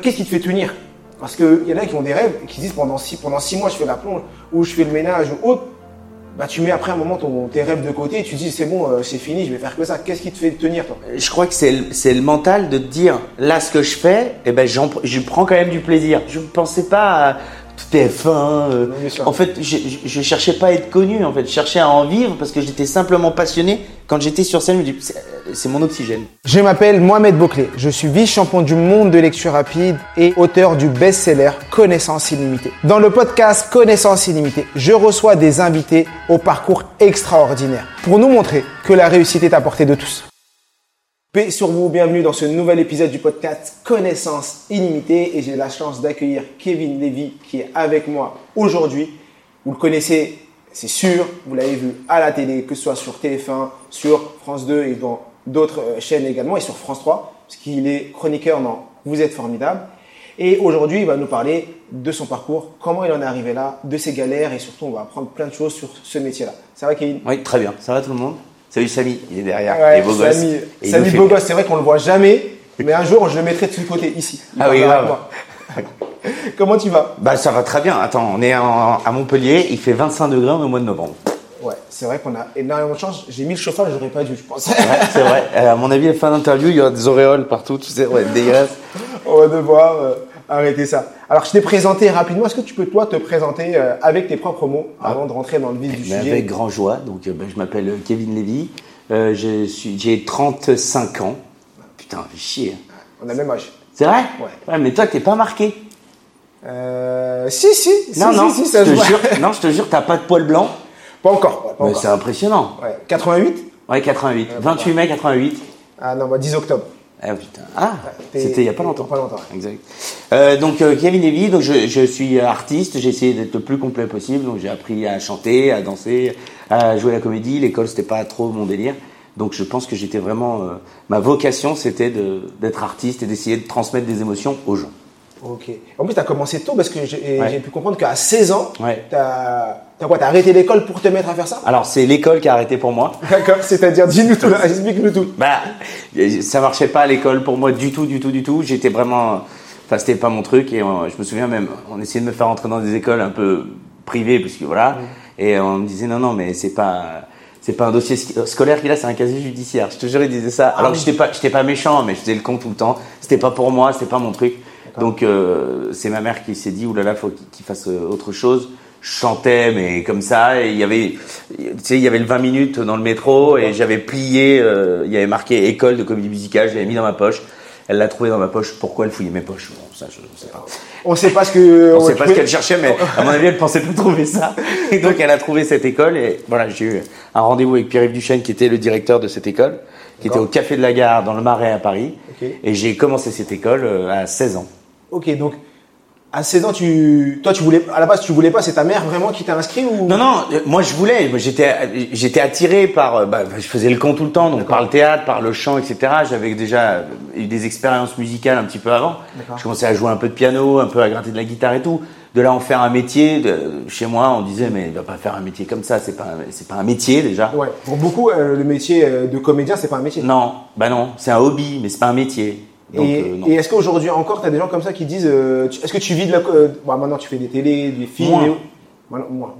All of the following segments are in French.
Qu'est-ce qui te fait tenir? Parce qu'il y en a qui ont des rêves qui disent pendant six, pendant six mois je fais la plonge ou je fais le ménage ou autre. Bah, tu mets après un moment ton, tes rêves de côté et tu dis c'est bon, euh, c'est fini, je vais faire que ça. Qu'est-ce qui te fait tenir toi? Je crois que c'est le, le mental de te dire là ce que je fais, eh ben, je prends quand même du plaisir. Je ne pensais pas à TF1. Euh, en fait, je, je, cherchais pas à être connu. En fait, je cherchais à en vivre parce que j'étais simplement passionné. Quand j'étais sur scène, je me dis c'est mon oxygène. Je m'appelle Mohamed Bouclé. Je suis vice-champion du monde de lecture rapide et auteur du best-seller Connaissance illimitée. Dans le podcast Connaissance illimitée, je reçois des invités au parcours extraordinaire pour nous montrer que la réussite est à portée de tous. Paix sur vous, bienvenue dans ce nouvel épisode du podcast Connaissance illimitée et j'ai la chance d'accueillir Kevin Levy qui est avec moi aujourd'hui. Vous le connaissez, c'est sûr, vous l'avez vu à la télé, que ce soit sur TF1, sur France 2 et dans d'autres euh, chaînes également et sur France 3 parce qu'il est chroniqueur dans Vous êtes formidable. Et aujourd'hui, il va nous parler de son parcours, comment il en est arrivé là, de ses galères et surtout, on va apprendre plein de choses sur ce métier-là. Ça va, Kevin? Oui, très bien. Ça va tout le monde? Salut Samy, il est derrière, il est beau gosse. Samy, beau gosse, c'est vrai qu'on le voit jamais, mais un jour je le mettrai de ce côté ici. ah oui, grave. Comment tu vas? Bah ça va très bien. Attends, on est à Montpellier, il fait 25 degrés au mois de novembre. Ouais, c'est vrai qu'on a énormément de chance. J'ai mis le chauffage, j'aurais pas dû, je pense. Ouais, c'est vrai. Euh, à mon avis, à la fin d'interview, il y aura des auréoles partout, tu sais, ouais, dégueulasse. on va devoir euh, arrêter ça. Alors, je t'ai présenté rapidement. Est-ce que tu peux, toi, te présenter euh, avec tes propres mots ah. avant de rentrer dans le vif du sujet? Avec grand joie. Donc, ben, je m'appelle Kevin Lévy. j'ai 35 ans. Putain, fait chier. On a le même âge. C'est vrai? Ouais. Mais toi, t'es pas marqué. Euh, si, si, non, non, si, ça je te jure, non, je te jure, t'as pas de poil blanc. Pas encore. mais c'est impressionnant. Ouais. 88 Ouais, 88. 28 mai 88. Ah non, bah 10 octobre. Ah putain. Ah, c'était il y a pas longtemps. Pas longtemps. Exact. Euh, donc euh, Kevin Levy, donc je, je suis artiste, j'ai essayé d'être le plus complet possible, donc j'ai appris à chanter, à danser, à jouer à la comédie. L'école c'était pas trop mon délire. Donc je pense que j'étais vraiment, euh, ma vocation c'était d'être artiste et d'essayer de transmettre des émotions aux gens. Ok. En plus, tu as commencé tôt parce que j'ai pu comprendre qu'à 16 ans, ouais. tu as, quoi T'as arrêté l'école pour te mettre à faire ça? Alors, c'est l'école qui a arrêté pour moi. D'accord, c'est-à-dire, dis-nous tout, explique-nous tout. Bah, ça marchait pas à l'école pour moi du tout, du tout, du tout. J'étais vraiment. Enfin, c'était pas mon truc et je me souviens même, on essayait de me faire entrer dans des écoles un peu privées, puisque voilà. Et on me disait, non, non, mais c'est pas c'est pas un dossier scolaire qu'il a, c'est un casier judiciaire. Je te jure, il disait ça. Alors que j'étais pas, j'étais pas méchant, mais je faisais le con tout le temps. C'était pas pour moi, c'était pas mon truc. Donc euh, c'est ma mère qui s'est dit oulala, faut qu'il fasse euh, autre chose. Je chantais mais comme ça. Et il y avait, tu sais, il y avait le 20 minutes dans le métro et j'avais plié. Euh, il y avait marqué école de comédie musicale. Je l'avais mis dans ma poche. Elle l'a trouvé dans ma poche. Pourquoi elle fouillait mes poches? Bon, Ça, je ne sais pas. On sait pas ce que. On sait pas ce qu'elle cherchait, mais à mon avis, elle pensait pas trouver ça. Et donc, elle a trouvé cette école. Et voilà, j'ai eu un rendez-vous avec Pierre-Yves Duchesne, qui était le directeur de cette école, qui était au Café de la Gare dans le Marais à Paris. Et j'ai commencé cette école à 16 ans. Ok, donc à 16 ans, tu, toi, tu voulais, à la base, tu voulais pas, c'est ta mère vraiment qui t'a inscrit ou? Non, non, euh, moi je voulais, j'étais, j'étais attiré par, euh, bah, je faisais le con tout le temps, donc par le théâtre, par le chant, etc. J'avais déjà eu des expériences musicales un petit peu avant. Je commençais à jouer un peu de piano, un peu à gratter de la guitare et tout. De là en faire un métier, de, chez moi, on disait mais il va pas faire un métier comme ça, c'est pas, c'est pas un métier déjà. Ouais. Pour beaucoup, euh, le métier de comédien, c'est pas un métier. Non, bah non, c'est un hobby, mais c'est pas un métier. Euh, et, est-ce qu'aujourd'hui encore, tu as des gens comme ça qui disent euh, Est-ce que tu vis de la. Euh, maintenant, tu fais des télés, des films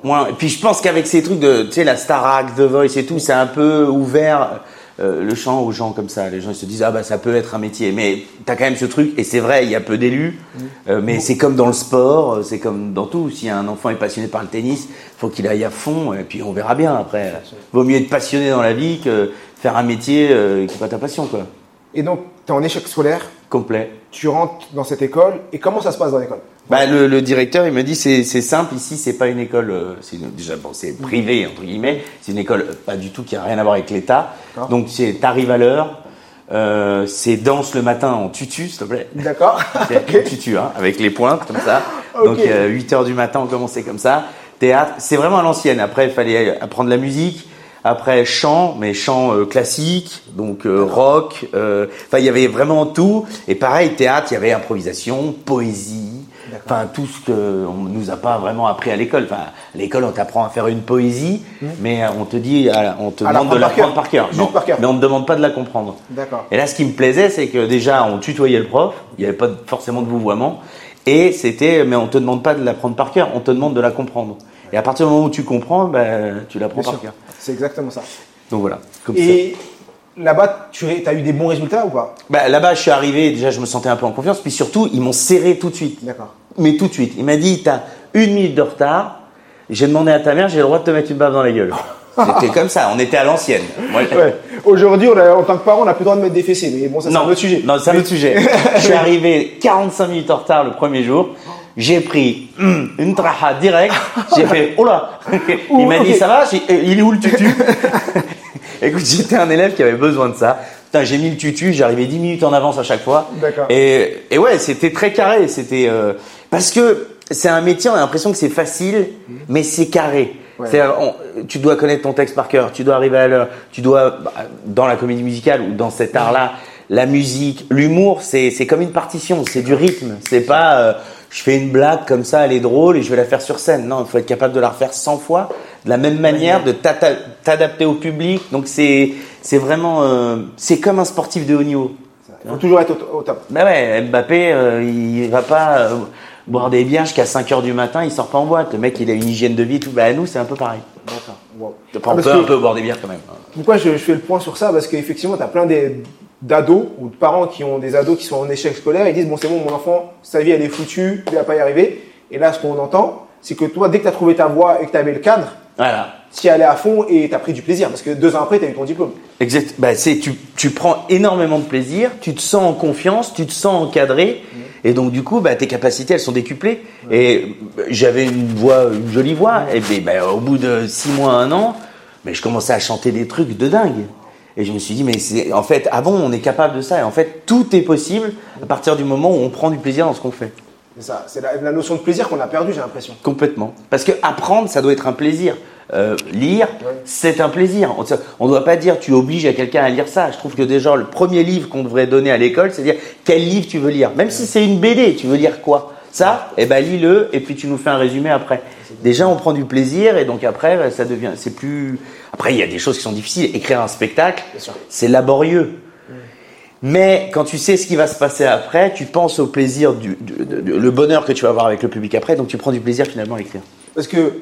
Moins. Et puis je pense qu'avec ces trucs de. Tu sais, la Starac, The Voice et tout, c'est un peu ouvert le champ aux gens comme ça. Les gens ils se disent Ah bah ça peut être un métier. Mais tu as quand même ce truc, et c'est vrai, il y a peu d'élus, mmh. mais c'est comme dans le sport, c'est comme dans tout. Si un enfant est passionné par le tennis, faut qu'il aille à fond, et puis on verra bien après. Vaut mieux être passionné dans la vie que faire un métier qui n'est pas ta passion, quoi. Et donc, tu es en échec scolaire. Complet. Tu rentres dans cette école. Et comment ça se passe dans l'école? Bah, le, directeur, il me dit c'est simple, ici, c'est pas une école, euh, c'est déjà bon, c'est privé, entre guillemets, c'est une école pas du tout qui a rien à voir avec l'État. Donc, tu arrives à l'heure, Euh, c'est danse le matin en tutu, s'il te plaît. D'accord. En tutu, hein, avec les pointes comme ça. Ok. Donc euh, 8 heures du matin, on commençait comme ça. Théâtre, c'est vraiment à l'ancienne. Après, il fallait apprendre la musique. Après, chant, mais chant euh, classique, donc euh, rock. euh, Enfin, il y avait vraiment tout. Et pareil, théâtre, il y avait improvisation, poésie. Enfin, tout ce qu'on nous a pas vraiment appris à l'école. Enfin, à l'école, on t'apprend à faire une poésie, mais euh, on te dit, on te À demande de l'apprendre par cœur. par cœur. Juste Non, par cœur. Mais on ne te demande pas de la comprendre. D'accord. Et là, ce qui me plaisait, c'est que déjà, on tutoyait le prof. Il n'y avait pas forcément de vouvoiement. Et c'était, mais on te demande pas de l'apprendre par cœur. On te demande de la comprendre. Et à partir du moment où tu comprends, ben, tu l'apprends par cœur. C'est exactement ça. Donc voilà. Comme. Et là-bas, tu as eu des bons résultats ou pas? Bah, là-bas, je suis arrivé, déjà, je me sentais un peu en confiance. Puis surtout, ils m'ont serré tout de suite. D'accord. Mais tout de suite. Il m'a dit, t'as une minute de retard. J'ai demandé à ta mère, j'ai le droit de te mettre une baffe dans la gueule. C'était comme ça. On était à l'ancienne. Ouais. Aujourd'hui, en tant que parent, on n'a plus le droit de mettre des fessées, mais bon, ça c'est un autre sujet. Non, c'est un autre sujet. je suis arrivé 45 minutes en retard le premier jour. J'ai pris une traha direct. J'ai fait, oh là Il m'a dit, ça va eh, Il est où le tutu Écoute, j'étais un élève qui avait besoin de ça. Putain, j'ai mis le tutu, j'arrivais 10 minutes en avance à chaque fois. D'accord. Et, et ouais, c'était très carré. C'était euh, parce que c'est un métier, on a l'impression que c'est facile, mais c'est carré. Ouais. On- tu dois connaître ton texte par cœur, tu dois arriver à l'heure, tu dois bah, dans la comédie musicale ou dans cet art-là, la musique, l'humour, c'est c'est comme une partition, c'est du rythme. C'est pas euh, je fais une blague comme ça, elle est drôle et je vais la faire sur scène. Non, il faut être capable de la refaire 100 fois de la même manière, de t'adapter au public. Donc c'est c'est vraiment euh, c'est comme un sportif de haut niveau. Il faut toujours être au, au top. Bah ouais, Mbappé, euh, il va pas euh, boire des bières jusqu'à 5 heures du matin, il sort pas en boîte. Le mec, il a une hygiène de vie, tout. Bah nous, c'est un peu pareil. D'accord. Wow. On Parce peut que- un peu boire des bières quand même. Pourquoi je, je fais le point sur ça? Parce qu'effectivement, tu as plein des- d'ados ou de parents qui ont des ados qui sont en échec scolaire. Ils disent Bon, c'est bon, mon enfant, sa vie, elle est foutue, il va pas y arriver. Et là, ce qu'on entend, c'est que toi, dès que tu as trouvé ta voie et que tu avais le cadre, Voilà. tu y allais à fond et tu as pris du plaisir. Parce que deux ans après, tu as eu ton diplôme. Exact. Bah, c'est tu, tu prends énormément de plaisir, tu te sens en confiance, tu te sens encadré, et donc du coup, bah, tes capacités elles sont décuplées. Et bah, j'avais une voix, une jolie voix, et ben, bah, au bout de six mois, un an, mais je commençais à chanter des trucs de dingue. Et je me suis dit, mais c'est en fait, ah bon, on est capable de ça. Et en fait, tout est possible à partir du moment où on prend du plaisir dans ce qu'on fait. C'est ça. C'est la, la notion de plaisir qu'on a perdu, j'ai l'impression. Complètement. Parce que apprendre, ça doit être un plaisir. Euh, lire, Ouais. c'est un plaisir. On ne doit pas dire tu obliges à quelqu'un à lire ça. Je trouve que déjà le premier livre qu'on devrait donner à l'école, c'est dire quel livre tu veux lire? Même si c'est une BD, tu veux lire quoi? Ça, eh ben lis-le et puis tu nous fais un résumé après. Déjà, on prend du plaisir et donc après, ça devient, c'est plus. Après, il y a des choses qui sont difficiles. Écrire un spectacle, c'est laborieux. Mais quand tu sais ce qui va se passer après, tu penses au plaisir, du, le bonheur que tu vas avoir avec le public après, donc tu prends du plaisir finalement à écrire. Parce que,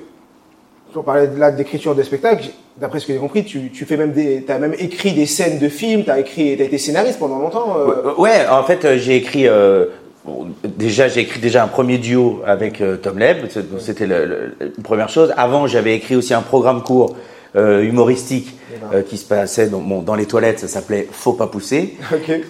on parlait de là d'écriture de spectacle, d'après ce que j'ai compris, tu, tu fais même des, as même écrit des scènes de films, tu as écrit, t'as été scénariste pendant longtemps. euh, Ouais, ouais, en fait, euh, j'ai écrit. euh, bon, déjà, j'ai écrit déjà un premier duo avec euh, Tom Leb. C'était une première chose. Avant, j'avais écrit aussi un programme court euh, humoristique euh, qui se passait dans, bon, dans les toilettes. Ça s'appelait Faut pas pousser.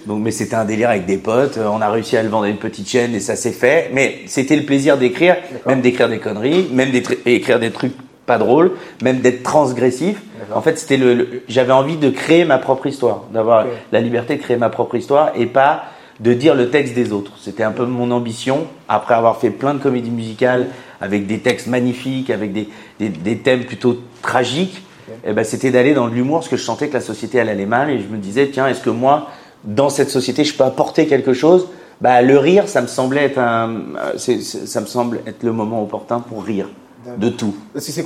Donc, mais c'était un délire avec des potes. On a réussi à le vendre à une petite chaîne et ça s'est fait. Mais c'était le plaisir d'écrire, même d'écrire des conneries, même d'écrire des trucs pas drôles, même d'être transgressif. En fait, c'était le, le- j'avais envie de créer ma propre histoire, d'avoir la liberté de créer ma propre histoire et pas de dire le texte des autres. C'était un peu mon ambition, après avoir fait plein de comédies musicales avec des textes magnifiques, avec des, des, des thèmes plutôt tragiques. Et ben, c'était d'aller dans l'humour, parce que je sentais que la société elle allait mal, et je me disais, tiens, est-ce que moi, dans cette société, je peux apporter quelque chose? Bah, Le rire, ça me semblait être un, ça me semble être le moment opportun pour rire de tout.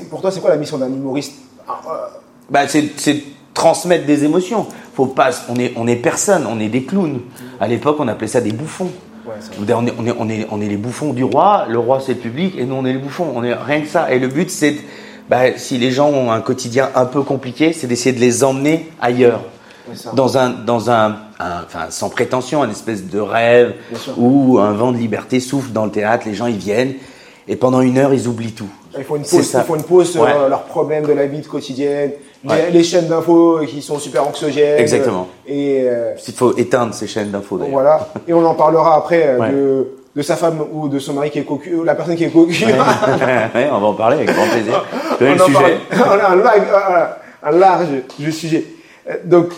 Pour toi, c'est quoi la mission d'un humoriste? Ah, euh, Bah, c'est transmettre des émotions. Faut pas, on est, on est personne, on est des clowns. À l'époque, on appelait ça des bouffons. ouais, On est, on, est, on, est, on est les bouffons du roi, le roi c'est le public, et nous on est les bouffons, on est rien que ça. Et le but c'est, bah, si les gens ont un quotidien un peu compliqué, c'est d'essayer de les emmener ailleurs. Dans un, dans un, un- enfin sans prétention, un espèce de rêve où un vent de liberté souffle dans le théâtre, les gens ils viennent, et pendant une heure ils oublient tout. Il faut une pause, ça. il faut une pause sur Ouais. euh, leurs problèmes de la vie quotidienne, les, Ouais. les chaînes d'infos qui sont super anxiogènes. Exactement. Et euh, Il faut éteindre ces chaînes d'infos voilà. Et on en parlera après euh, Ouais. de, de sa femme ou de son mari qui est cocu, la personne qui est cocu. Ouais, on va en parler avec grand plaisir. On le en sujet parle. On a un, large, un large sujet. Euh, Donc,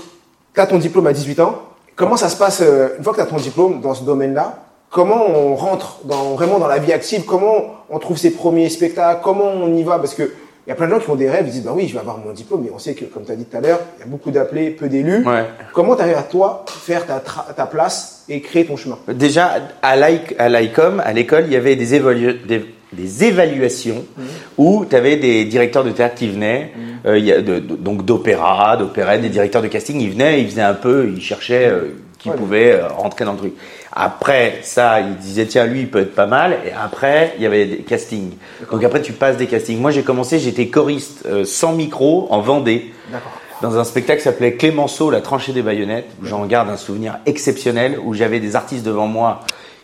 tu as ton diplôme à 18 ans. Comment ça se passe euh, une fois que tu as ton diplôme dans ce domaine-là Comment on rentre dans, vraiment dans la vie active? Comment on trouve ses premiers spectacles? Comment on y va? Parce que il y a plein de gens qui ont des rêves, ils disent bah oui, je vais avoir mon diplôme, mais on sait que, comme tu as dit tout à l'heure, il y a beaucoup d'appelés, peu d'élus. Ouais. Comment tu arrives à toi faire ta, ta place et créer ton chemin? Déjà, à l'IC- à l'ICOM, à l'école, il y avait des, évalu- des, des évaluations où tu avais des directeurs de théâtre qui venaient, euh, il y a de- de- donc d'opéra, d'opérette, des directeurs de casting, ils venaient, ils faisaient un peu, ils cherchaient euh, qui Ouais. pouvait euh, rentrer dans le truc. Après ça, ils disaient tiens lui il peut être pas mal. Et après il y avait des castings. Donc après tu passes des castings. Moi j'ai commencé, j'étais choriste euh, sans micro en Vendée D'accord. dans un spectacle qui s'appelait Clémenceau, la tranchée des baïonnettes, où j'en garde un souvenir exceptionnel, où j'avais des artistes devant moi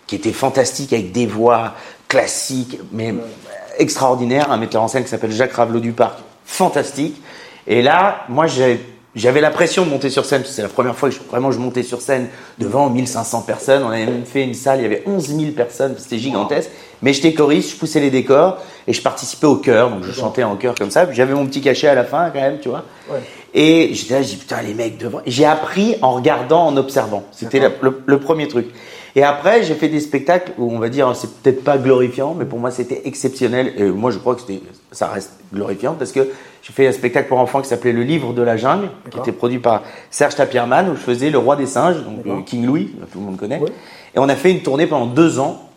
qui étaient fantastiques, avec des voix classiques, mais extraordinaires. Un metteur en scène qui s'appelle Jacques Ravelot du Parc, fantastique. Et là, moi, j'ai- j'avais la pression de monter sur scène, c'est la première fois que je, vraiment je montais sur scène devant 1500 personnes. On avait même fait une salle, il y avait 11 000 personnes, c'était gigantesque. Mais j'étais choriste, je poussais les décors, et je participais au chœur, donc je chantais en chœur comme ça. J'avais mon petit cachet à la fin, quand même, tu vois. Ouais. Et j'étais là, j'ai dit putain, les mecs devant. J'ai appris en regardant, en observant. C'était le premier truc. Et après, j'ai fait des spectacles où on va dire, c'est peut-être pas glorifiant, mais pour moi, c'était exceptionnel. Et moi, je crois que c'était, ça reste glorifiant parce que j'ai fait un spectacle pour enfants qui s'appelait Le Livre de la Jungle, qui était produit par Serge Tapierman, où je faisais le roi des singes, donc euh, King Louis, tout le monde connaît. Et on a fait une tournée pendant deux ans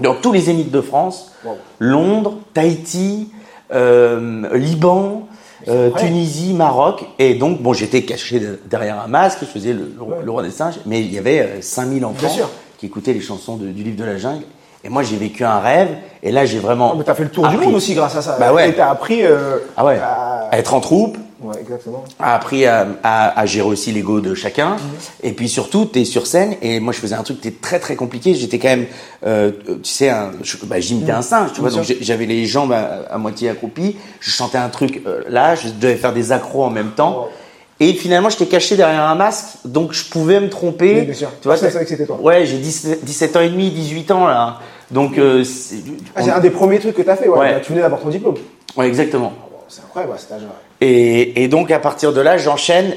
dans tous les zéniths de France, Wow. Londres, Tahiti, euh, Liban, euh. Tunisie, Maroc. Et donc, bon, j'étais caché de- derrière un masque, je faisais le, le- Ouais. le roi des singes, mais il y avait euh, 5000 enfants Bien sûr. Qui écoutaient les chansons de- du livre de la jungle. Et moi, j'ai vécu un rêve, et là, j'ai vraiment. Ah, mais t'as fait le tour du monde aussi grâce à ça. Bah ouais. Et t'as appris. euh, Ah ouais. à- À être en troupe, Ouais, exactement. a appris à, à- à gérer aussi l'ego de chacun. Et puis surtout, tu es sur scène. Et moi, je faisais un truc qui était très très compliqué. J'étais quand même, euh, tu sais, un, je- bah, j'imitais un singe, tu vois. Bien Donc j'avais les jambes à, à moitié accroupies. Je chantais un truc euh, là. Je devais faire des accros en même temps. Wow. Et finalement, j'étais caché derrière un masque, donc je pouvais me tromper. Oui, bien sûr. Tu vois, Personne savait que c'était toi. Ouais, j'ai 17, 17 ans et demi, 18 ans là. Donc, euh, c'est- Ah, c'est un des premiers trucs que t'as fait. Ouais. Ouais. Tu venais d'avoir ton diplôme. ouais, exactement. Bon, c'est incroyable cet âge-là. Et, et donc à partir de là, j'enchaîne.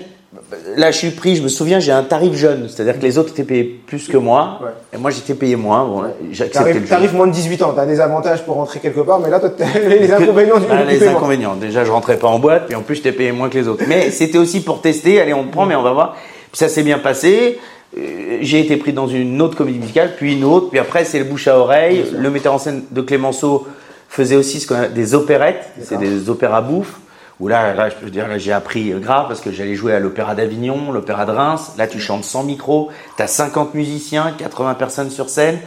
Là, je suis pris. Je me souviens, j'ai un tarif jeune, c'est-à-dire que les autres étaient payés plus que moi, Ouais. et moi j'étais payé moins. Bon, j'ai accepté le t'arrives moins de 18 ans, t'as des avantages pour rentrer quelque part, mais là, les inconvénients du Ah, les inconvénients. Déjà, je rentrais pas en boîte, puis en plus, j'étais payé moins que les autres. Mais c'était aussi pour tester. Allez, on prend, mais on va voir. Puis ça s'est bien passé. Euh, J'ai été pris dans une autre comédie musicale, puis une autre, puis après c'est le bouche à oreille. Le metteur en scène de Clémenceau faisait aussi ce qu'on a- des opérettes, c'est des opéras bouffe. Où là, là, je peux dire, là, j'ai appris grave parce que j'allais jouer à l'opéra d'Avignon, l'opéra de Reims. Là, tu chantes sans micro, t'as 50 musiciens, 80 personnes sur scène.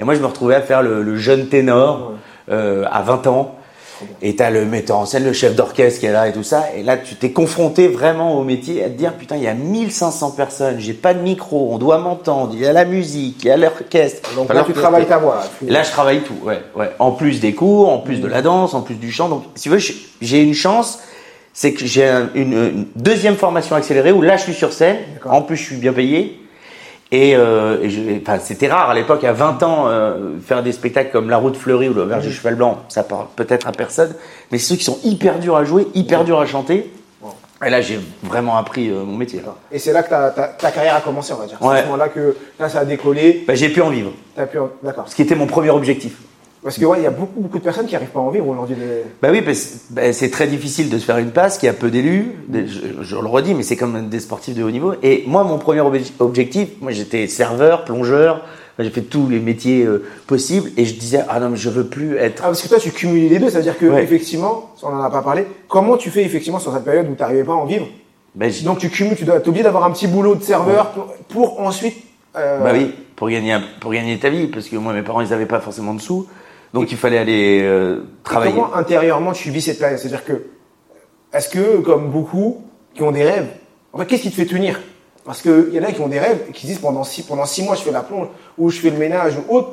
Et moi, je me retrouvais à faire le, le jeune ténor euh, à 20 ans. Et t'as le metteur en scène, le chef d'orchestre qui est là et tout ça. Et là, tu t'es confronté vraiment au métier, à te dire, putain, il y a 1500 personnes, j'ai pas de micro, on doit m'entendre, il y a la musique, il y a l'orchestre. Donc Enfin, là, tu travailles ta voix. Tu- Là, je travaille tout, ouais, ouais. En plus des cours, en plus de la danse, en plus du chant. Donc, si tu veux, j'ai une chance, c'est que j'ai un- une, une deuxième formation accélérée où là, je suis sur scène. En plus, je suis bien payé. Et, euh, et je- enfin, c'était rare à l'époque, à 20 ans, euh, faire des spectacles comme La Route Fleurie ou Le Verger Cheval Blanc, ça parle peut-être à personne, mais c'est ceux qui sont hyper durs à jouer, hyper durs à chanter. Et là, j'ai vraiment appris euh, mon métier. Et c'est là que ta, ta, ta carrière a commencé, on va dire. C'est Ouais. à ce moment-là que là, ça a décollé. Bah, j'ai pu en vivre, T'as pu. D'accord. ce qui était mon premier objectif. Parce que ouais, il y a beaucoup, beaucoup de personnes qui n'arrivent pas à en vivre aujourd'hui. des- Bah oui, bah, c'est très difficile de se faire une place, qu'il y a peu d'élus, je, je le redis, mais c'est comme des sportifs de haut niveau. Et moi, mon premier obje- objectif, moi j'étais serveur, plongeur, j'ai fait tous les métiers euh, possibles, et je disais, ah non, mais je veux plus être... Ah, parce que toi, tu cumules les deux, c'est-à-dire que Ouais. effectivement, on en a pas parlé. Comment tu fais effectivement sur cette période où tu n'arrivais pas à en vivre j- Donc tu cumules, tu dois être obligé d'avoir un petit boulot de serveur pour, pour ensuite. euh, bah oui, pour gagner, pour gagner ta vie, parce que moi, mes parents, ils n'avaient pas forcément de sous, donc il fallait aller euh, travailler. Comment intérieurement tu vis cette période? C'est-à-dire que, est-ce que, comme beaucoup qui ont des rêves, en fait, qu'est-ce qui te fait tenir? Parce qu'il y en a qui ont des rêves et qui disent pendant six, pendant six mois, je fais la plonge, ou je fais le ménage, ou autre.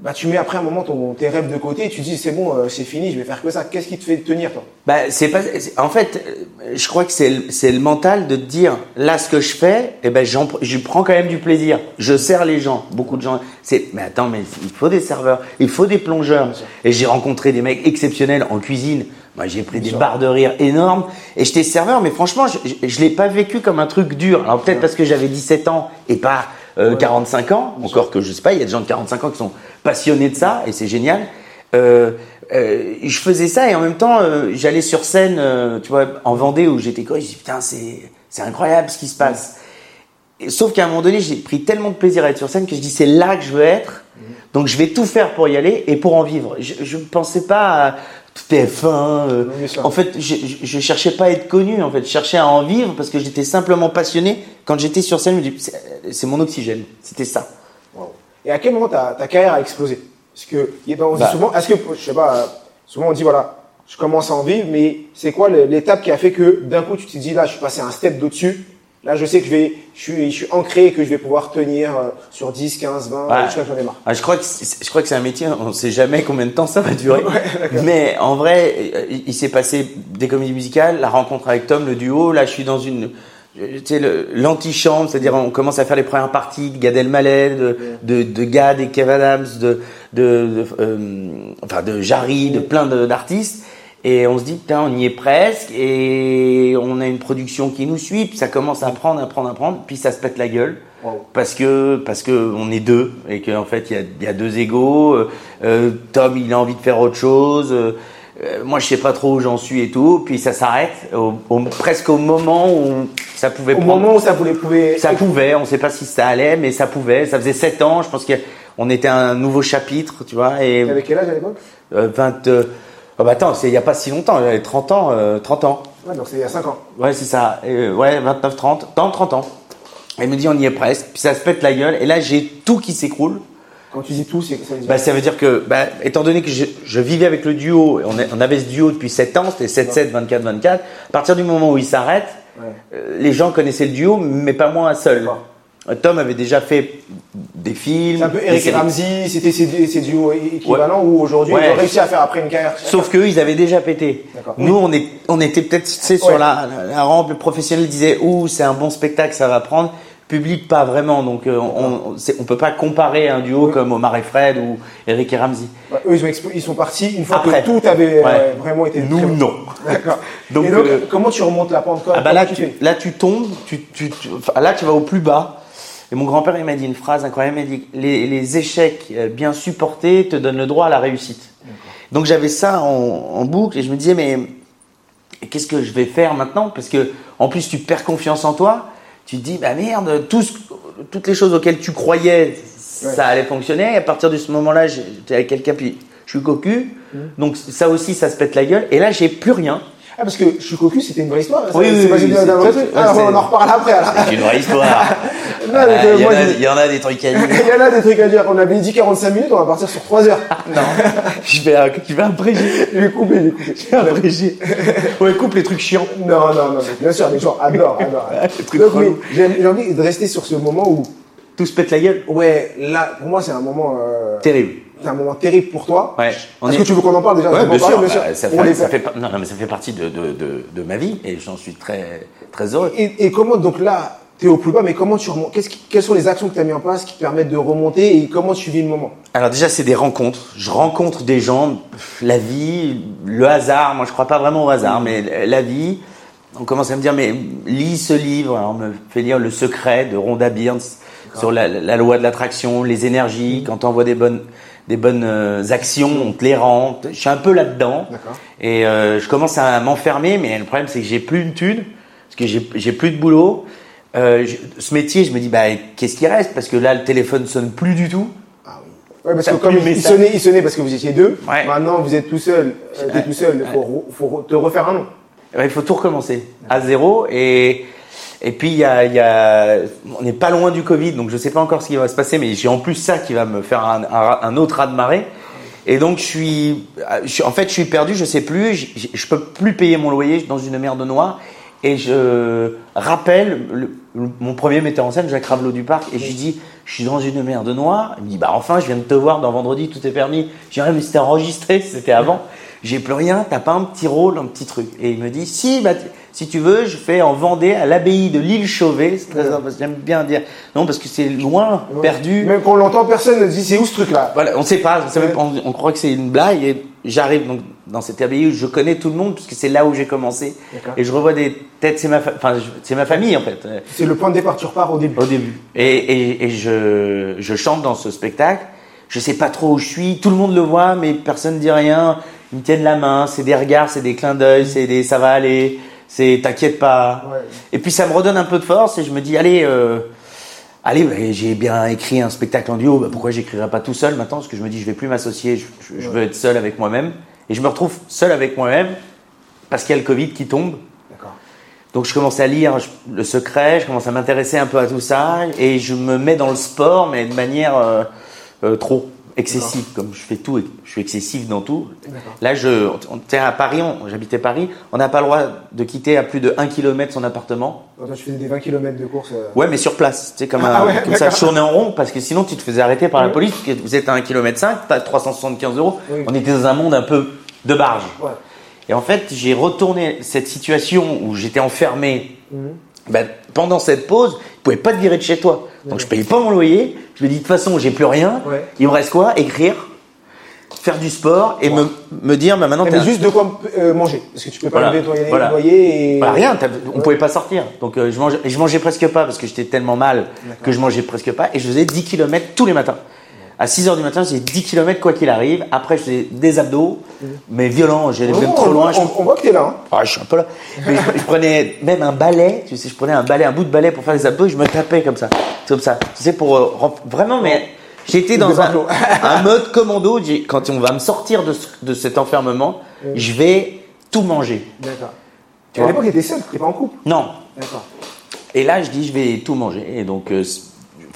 Bah, tu mets après un moment ton, tes rêves de côté et tu dis c'est bon, euh, c'est fini, je vais faire que ça. Qu'est-ce qui te fait tenir toi? Bah, c'est pas, en fait, euh, je crois que c'est le, c'est le mental de te dire là ce que je fais, eh ben j'en, je prends quand même du plaisir. Je sers les gens, beaucoup de gens. C'est mais attends, mais il faut des serveurs, il faut des plongeurs. Et j'ai rencontré des mecs exceptionnels en cuisine. Moi, j'ai pris des barres de rire énormes et j'étais serveur, mais franchement, je, je l'ai pas vécu comme un truc dur. Alors peut-être parce que j'avais 17 ans et pas euh, 45 ans. Encore que je sais pas, il y a des gens de 45 ans qui sont passionnés de ça et c'est génial. Euh, euh, je faisais ça et en même temps, euh, j'allais sur scène, tu vois, en Vendée où j'étais quoi. Je dis putain, c'est incroyable ce qui se passe. Et- sauf qu'à un moment donné, j'ai pris tellement de plaisir à être sur scène que je dis c'est là que je veux être. Donc je vais tout faire pour y aller et pour en vivre. Je ne pensais pas à TF1. euh, Non, bien sûr. en fait, je, je, je cherchais pas à être connu. En fait, je cherchais à en vivre parce que j'étais simplement passionné. Quand j'étais sur scène, je me dis c'est c'est mon oxygène. C'était ça. Wow. Et à quel moment ta, ta carrière a explosé? Parce que on dit Bah. souvent, est-ce que je sais pas, souvent on dit voilà, je commence à en vivre, mais c'est quoi l'étape qui a fait que d'un coup tu te dis là, je suis passé un step d'au-dessus? Là, je sais que je vais, je suis, je suis ancré et que je vais pouvoir tenir euh, sur 10, 15, 20, Ouais. jusqu'à j'en ai marre. Ah, je crois que je crois que c'est un métier. On ne sait jamais combien de temps ça va durer. Mais en vrai, il, s'est passé des comédies musicales, la rencontre avec Tom, le duo. Là, je suis dans une l'antichambre, c'est-à-dire on commence à faire les premières parties de Gad Elmaleh, de, de, de Gad et Kev Adams, de, de, de, euh, enfin de Jarry, de plein d'artistes. Et on se dit, putain, on y est presque, et on a une production qui nous suit, puis ça commence à prendre, à prendre, à prendre, puis ça se pète la gueule. Wow. Parce que parce que on est deux et qu'en fait il y a, y a deux égaux. Euh, euh, Tom il a envie de faire autre chose. euh, euh, moi je sais pas trop où j'en suis et tout. Puis ça s'arrête au, au- presque au moment où ça pouvait Au prendre. moment où ça voulait prouver. Ça pouvait, on sait pas si ça allait, mais ça pouvait. Ça faisait sept ans, je pense qu'on était un nouveau chapitre, tu vois. Et T'avais quel âge à l'époque? Euh, 20. euh, oh bah attends, c'est il y a pas si longtemps, j'avais 30 ans, euh, 30 ans. Ouais, donc c'est il y a 5 ans. Ouais, c'est ça. Euh, ouais, 29, 30. Dans 30 ans. Elle me dit, on y est presque. Puis ça se pète la gueule. Et là, j'ai tout qui s'écroule. Quand tu dis tout, c'est ça veut dire. Bah, ça veut dire que, bah, étant donné que je, je vivais avec le duo, on, est- on avait ce duo depuis 7 ans, c'était 7, 7, 24, 24. À partir du moment où il s'arrête, Ouais. euh, les gens connaissaient le duo, mais pas moi seul. Euh, Tom avait déjà fait des films. Un peu Eric et. Ramsey, c'était ces, ces duos équivalents où aujourd'hui Ouais. ils ont réussi à faire après une carrière. Sauf qu'eux, ils avaient déjà pété. Nous, on, est, on était peut-être tu sais, sur Ouais. la, la, la rampe, le professionnel disait, ouh, c'est un bon spectacle, ça va prendre. Public, pas vraiment. Donc, euh, on, on peut pas comparer un duo Oui. comme Omar et Fred ou Eric et Ramsey. Ouais, eux, ils, ont explo- ils sont partis une fois Après. que tout avait euh, vraiment été. Nous, bon. non. D'accord. Donc, et donc, euh, comment tu remontes la pente Ah bah là, tu, là, tu tombes, tu, tu, là, tu vas au plus bas. Et mon grand-père, il m'a dit une phrase incroyable. Il m'a dit les, les échecs euh, bien supportés te donnent le droit à la réussite. Donc j'avais ça en, en boucle et je me disais mais qu'est-ce que je vais faire maintenant? Parce que en plus tu perds confiance en toi. Tu te dis bah merde, tout ce- toutes les choses auxquelles tu croyais, Ouais. ça allait fonctionner. Et à partir de ce moment-là, j'étais avec quelqu'un puis je suis cocu. Mmh. Donc ça aussi, ça se pète la gueule. Et là, j'ai plus rien. Ah, parce que je suis cocu, c'était une vraie histoire. Oui, c'est oui, oui, vrai truc. ouais, Ah, on en reparle après. C'est une vraie histoire. Non, Ah, que Il y, moi, en a- je- il y en a des trucs à dire. Il y en a des trucs à dire. On avait dit 45 minutes, on va partir sur 3 heures. Non, je vais, je vais abréger. Je vais couper, je vais couper. Je vais abréger. Ouais, coupe les trucs chiants. Non, non, non, bien sûr, les gens adorent, adorent. Les trucs Donc, oui, j'ai envie de rester sur ce moment où, Tout se pète la gueule. ouais, là, pour moi, c'est un moment, euh, Terrible. c'est un moment terrible pour toi. Ouais. Est-ce est- que tu veux qu'on en parle déjà? Ouais, On va en bien sûr. bah, ça, fait, ça non, non, mais ça fait partie de, de, de, de ma vie et j'en suis très, très heureux. Et, et comment, donc là, tu es au plus bas, mais comment tu remontes? Qu'est-ce qui- Quelles sont les actions que tu as mis en place qui te permettent de remonter et comment tu vis le moment? Alors déjà, c'est des rencontres. Je rencontre des gens, la vie, le hasard. Moi, je crois pas vraiment au hasard, mais la vie. On commence à me dire, mais lis ce livre. Alors, on me fait lire Le Secret de Rhonda Byrne sur la, la loi de l'attraction, les énergies. Quand on voit des bonnes, des bonnes euh, actions, on te les rend. Je suis un peu là-dedans. Et euh, je commence à m'enfermer, mais le problème, c'est que j'ai plus une thune, parce que j'ai j'ai plus de boulot. Euh, je- ce métier, je me dis, bah, qu'est-ce qui reste? Parce que là, le téléphone sonne plus du tout. Ah oui. Ouais, parce que comme il, sonnait, il sonnait parce que vous étiez deux. Ouais. Maintenant, vous êtes tout seul. Euh, t'es tout seul. Il faut, te refaire un nom. Ouais, il faut tout recommencer à zéro et et puis il y a, il y a on n'est pas loin du Covid donc je sais pas encore ce qui va se passer mais j'ai en plus ça qui va me faire un, un, un autre raz de marée et donc je suis, je en fait je suis perdu je sais plus je, je- je peux plus payer mon loyer dans une merde noire et je rappelle le- le- mon premier metteur en scène, Jacques Ravelot du Parc, et je lui dis, je suis dans une merde noire. Il me dit, bah enfin, je viens de te voir dans Vendredi, tout est permis. J'ai Ouais, mais c'était enregistré, c'était avant. J'ai plus rien, t'as pas un petit rôle, un petit truc. Et il me dit, si, bah, si tu veux, je fais en Vendée, à l'abbaye de l'île Chauvet. C'est très sympa, J'aime bien dire. Non, parce que c'est loin, perdu. Même quand on l'entend, personne ne dit c'est où ce truc-là? Voilà, on sait pas, on, sait Ouais. pas, on, on croit que c'est une blague et j'arrive donc dans cette abbaye où je connais tout le monde puisque c'est là où j'ai commencé D'accord. et je revois des têtes, c'est ma, fa- enfin, je- c'est ma famille en fait C'est le point de départ, tu repars au début. au début et, et, et je, je chante dans ce spectacle. Je sais pas trop où je suis, tout le monde le voit mais personne ne dit rien. Ils me tiennent la main, c'est des regards, c'est des clins d'œil, c'est des ça va aller, c'est t'inquiète pas. Ouais. Et puis ça me redonne un peu de force et je me dis allez. Euh, Allez, bah, j'ai bien écrit un spectacle en duo, bah, pourquoi j'écrirais pas tout seul maintenant? Parce que je me dis, je vais plus m'associer, je, je- je veux être seul avec moi-même. Et je me retrouve seul avec moi-même parce qu'il y a le Covid qui tombe. Donc je commence à lire Le Secret, je commence à m'intéresser un peu à tout ça et je me mets dans le sport, mais de manière euh, euh, trop excessive, comme je fais tout, je suis excessif dans tout. Là, je, on, à Paris, on- j'habitais Paris, on n'a pas le droit de quitter à plus de 1 km son appartement. Toi, tu faisais des 20 km de course. euh, Ouais, mais sur place, tu sais, comme, Ah un, ouais, comme ça, tourner en rond, parce que sinon tu te faisais arrêter par la police, parce que vous êtes à 1 km 5, t'as 375 euros. Oui. On était dans un monde un peu de barge. Ouais. Et en fait, j'ai retourné cette situation où j'étais enfermé. Mhm. Ben, pendant cette pause, ils pouvaient pas te virer de chez toi. Donc je payais pas mon loyer. Je me dis de toute façon, j'ai plus rien. Ouais. Il me reste quoi? Écrire, faire du sport et me, me dire, bah, maintenant t'es un- juste de quoi euh, manger. Parce que tu peux pas Voilà. loyer, Voilà. loyer et. Voilà, rien, on pouvait pas sortir. Donc euh, je mangeais, je mangeais presque pas parce que j'étais tellement mal que je mangeais presque pas. Et je faisais 10 km tous les matins. À 6 heures du matin, faisais 10 km quoi qu'il arrive. Après, je faisais des abdos, mais violents. J'allais Oh, même trop on, loin. Je- on, on voit que t'es là. hein. Ah, je suis un peu là. Mais je, je prenais même un balai, tu sais, je prenais un balai, un bout de balai pour faire les abdos et je me tapais comme ça. Comme ça. Tu sais, pour euh, vraiment, mais j'étais dans Des un, mode commando. J'ai- Quand on va me sortir de, ce- de cet enfermement, je vais tout manger. D'accord. Tu à l'époque, t'étais seul, t'étais pas en couple? Non. D'accord. Et là, je dis, je vais tout manger. Et donc, euh,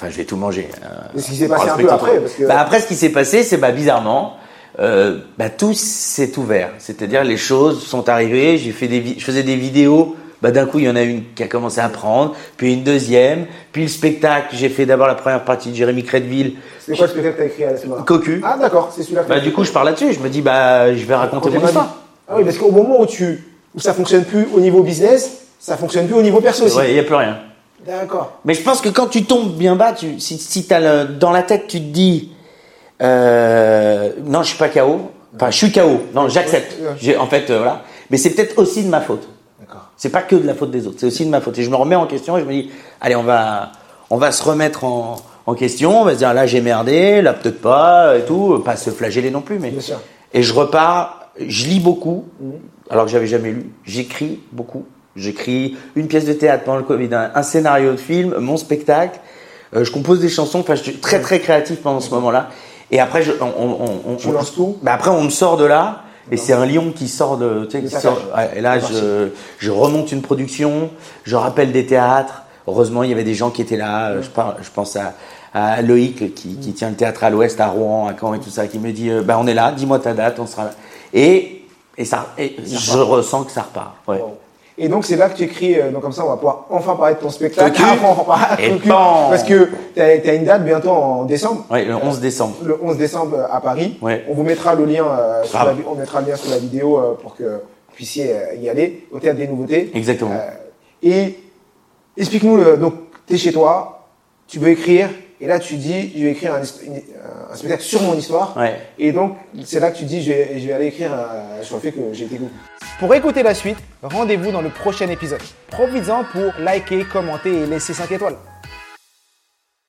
enfin, je vais tout manger. Et ce qui s'est passé un peu après, tout. parce que- Bah, après, ce qui s'est passé, c'est bah, bizarrement, euh, bah, tout s'est ouvert. C'est-à-dire, les choses sont arrivées. J'ai fait des, je faisais des vidéos. Bah, d'un coup, il y en a une qui a commencé à prendre, puis une deuxième, puis le spectacle. J'ai fait d'abord la première partie de Jérémy Crédville, C'est quoi le spectacle que t'as écrit à ce moment-là Cocu. Ah, d'accord, c'est celui-là. Bah, du coup, je parle là-dessus. Je me dis, bah, je vais raconter mon histoire. Ah oui, parce qu'au moment où tu où ça fonctionne plus au niveau business, ça fonctionne plus au niveau perso aussi. Ouais, il n'y a plus rien. D'accord. Mais je pense que quand tu tombes bien bas, tu, si, si le, dans la tête, tu te dis, euh, non, je suis pas KO. Enfin, je suis KO. Non, j'accepte. En fait, euh, voilà. Mais c'est peut-être aussi de ma faute. D'accord. C'est pas que de la faute des autres. C'est aussi de ma faute. Et je me remets en question et je me dis, allez, on va, on va se remettre en, en question. On va se dire, là, j'ai merdé, là, peut-être pas, et tout. Pas se flageller non plus, mais. Bien sûr. Et je repars, je lis beaucoup, Mhm. alors que j'avais jamais lu. J'écris beaucoup. J'écris une pièce de théâtre pendant le Covid, un, un scénario de film, mon spectacle. Euh, je compose des chansons. Enfin, je suis très très créatif pendant ce moment-là. Et après, je, on, on, on, Tu on- lances tout? Bah après, on me sort de là. Et c'est un lion qui sort de, tu sais, qui sort- et là, je, je remonte une production, je rappelle des théâtres. Heureusement, il y avait des gens qui étaient là. Euh, Je, parle, je pense à, à Loïc qui, qui tient le théâtre à l'Ouest, à Rouen, à Caen et tout ça, qui me dit, euh, bah, on est là, dis-moi ta date, on sera là. Et, et ça, et je ressens que ça repart. Ouais. Wow. Et donc c'est là que tu écris, euh, donc comme ça on va pouvoir enfin parler de ton spectacle. Parler Et. Parce que tu as, une date bientôt en décembre. Ouais, le 11 décembre. Le 11 décembre euh, à Paris. Ouais. On vous mettra le lien, euh, sur la, on mettra le lien sur la vidéo pour que vous puissiez y aller au théâtre des nouveautés. Exactement. Et explique-nous, donc tu es chez toi, tu veux écrire, et là tu dis, je vais écrire un, hist- une- un spectacle sur mon histoire. Ouais. Et donc c'est là que tu dis, je vais, je vais aller écrire euh, sur le fait que j'ai été goût. Pour écouter la suite, rendez-vous dans le prochain épisode. Profites-en pour liker, commenter et laisser 5 étoiles.